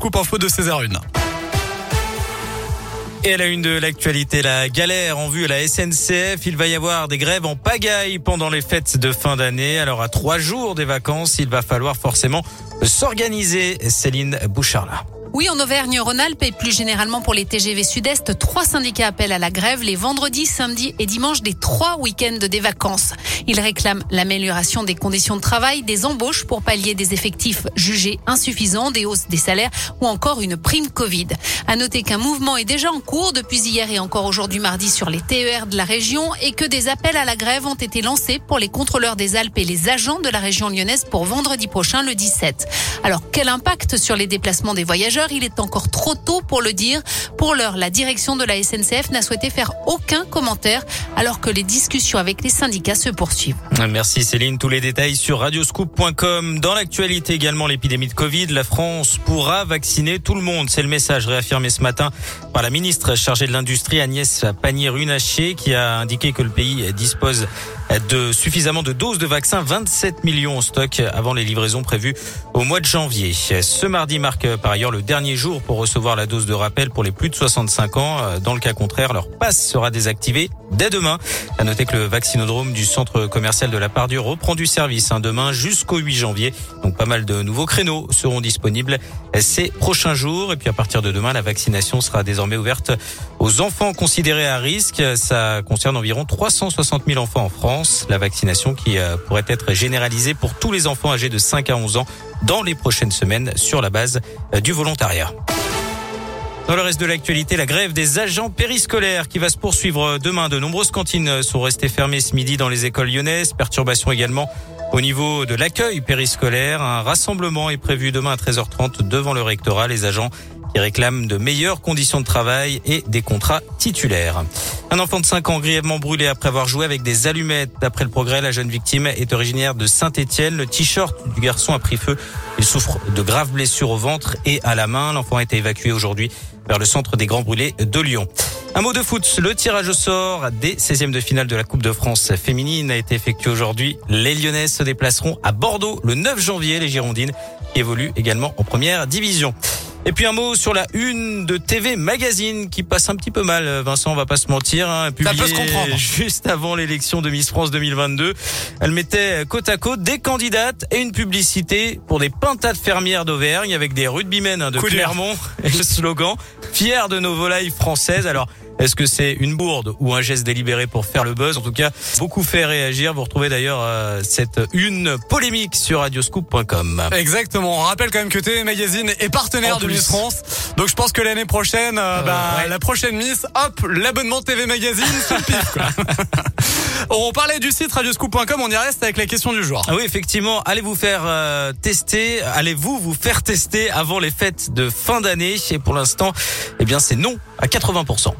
Scoop Info de 16h01. Et à la une de l'actualité, la galère en vue à la SNCF. Il va y avoir des grèves en pagaille pendant les fêtes de fin d'année. Alors à trois jours des vacances, il va falloir forcément s'organiser. Céline Bouchard oui, en Auvergne-Rhône-Alpes et plus généralement pour les TGV Sud-Est, trois syndicats appellent à la grève les vendredis, samedis et dimanches des trois week-ends des vacances. Ils réclament l'amélioration des conditions de travail, des embauches pour pallier des effectifs jugés insuffisants, des hausses des salaires ou encore une prime Covid. À noter qu'un mouvement est déjà en cours depuis hier et encore aujourd'hui mardi sur les TER de la région et que des appels à la grève ont été lancés pour les contrôleurs des Alpes et les agents de la région lyonnaise pour vendredi prochain le 17. Alors quel impact sur les déplacements des voyageurs il est encore trop tôt pour le dire. Pour l'heure, la direction de la SNCF n'a souhaité faire aucun commentaire alors que les discussions avec les syndicats se poursuivent. Merci Céline. Tous les détails sur radioscoop.com. Dans l'actualité également, l'épidémie de Covid. La France pourra vacciner tout le monde. C'est le message réaffirmé ce matin par la ministre chargée de l'Industrie Agnès Pannier-Runacher qui a indiqué que le pays dispose de suffisamment de doses de vaccins, 27 millions en stock avant les livraisons prévues au mois de janvier. Ce mardi marque par ailleurs le dernier jour pour recevoir la dose de rappel pour les plus de 65 ans. Dans le cas contraire, leur passe sera désactivé dès demain. À noter que le vaccinodrome du centre commercial de la Pardue reprend du service hein, demain jusqu'au 8 janvier. Donc pas mal de nouveaux créneaux seront disponibles ces prochains jours. Et puis à partir de demain, la vaccination sera désormais ouverte aux enfants considérés à risque. Ça concerne environ 360 000 enfants en France. La vaccination qui euh, pourrait être généralisée pour tous les enfants âgés de 5 à 11 ans dans les prochaines semaines sur la base euh, du volontariat. Dans le reste de l'actualité, la grève des agents périscolaires qui va se poursuivre demain. De nombreuses cantines sont restées fermées ce midi dans les écoles lyonnaises. Perturbation également au niveau de l'accueil périscolaire. Un rassemblement est prévu demain à 13h30 devant le rectorat. Les agents qui réclament de meilleures conditions de travail et des contrats titulaires. Un enfant de 5 ans grièvement brûlé après avoir joué avec des allumettes. D'après le progrès, la jeune victime est originaire de Saint-Étienne. Le t-shirt du garçon a pris feu. Il souffre de graves blessures au ventre et à la main. L'enfant a été évacué aujourd'hui vers le centre des Grands Brûlés de Lyon. Un mot de foot, le tirage au sort des 16e de finale de la Coupe de France féminine a été effectué aujourd'hui. Les Lyonnaises se déplaceront à Bordeaux le 9 janvier, les Girondines évoluent également en première division. Et puis un mot sur la une de TV Magazine qui passe un petit peu mal. Vincent, on va pas se mentir. Hein, Ça peut se comprendre. Juste avant l'élection de Miss France 2022, elle mettait côte à côte des candidates et une publicité pour des pintades fermières d'Auvergne avec des rugbymen hein, de Clermont et le slogan "Fier de nos volailles françaises". Alors est-ce que c'est une bourde ou un geste délibéré pour faire le buzz? En tout cas, beaucoup fait réagir. Vous retrouvez d'ailleurs euh, cette une polémique sur radioscoop.com. Exactement. On rappelle quand même que TV Magazine est partenaire de Miss France. Donc je pense que l'année prochaine, euh, bah, la prochaine Miss, hop, l'abonnement TV Magazine sur le pif. Quoi. on parlait du site radioscoop.com, on y reste avec la question du jour. Ah oui, effectivement, allez vous faire euh, tester, allez-vous vous faire tester avant les fêtes de fin d'année? Et pour l'instant, eh bien c'est non à 80%.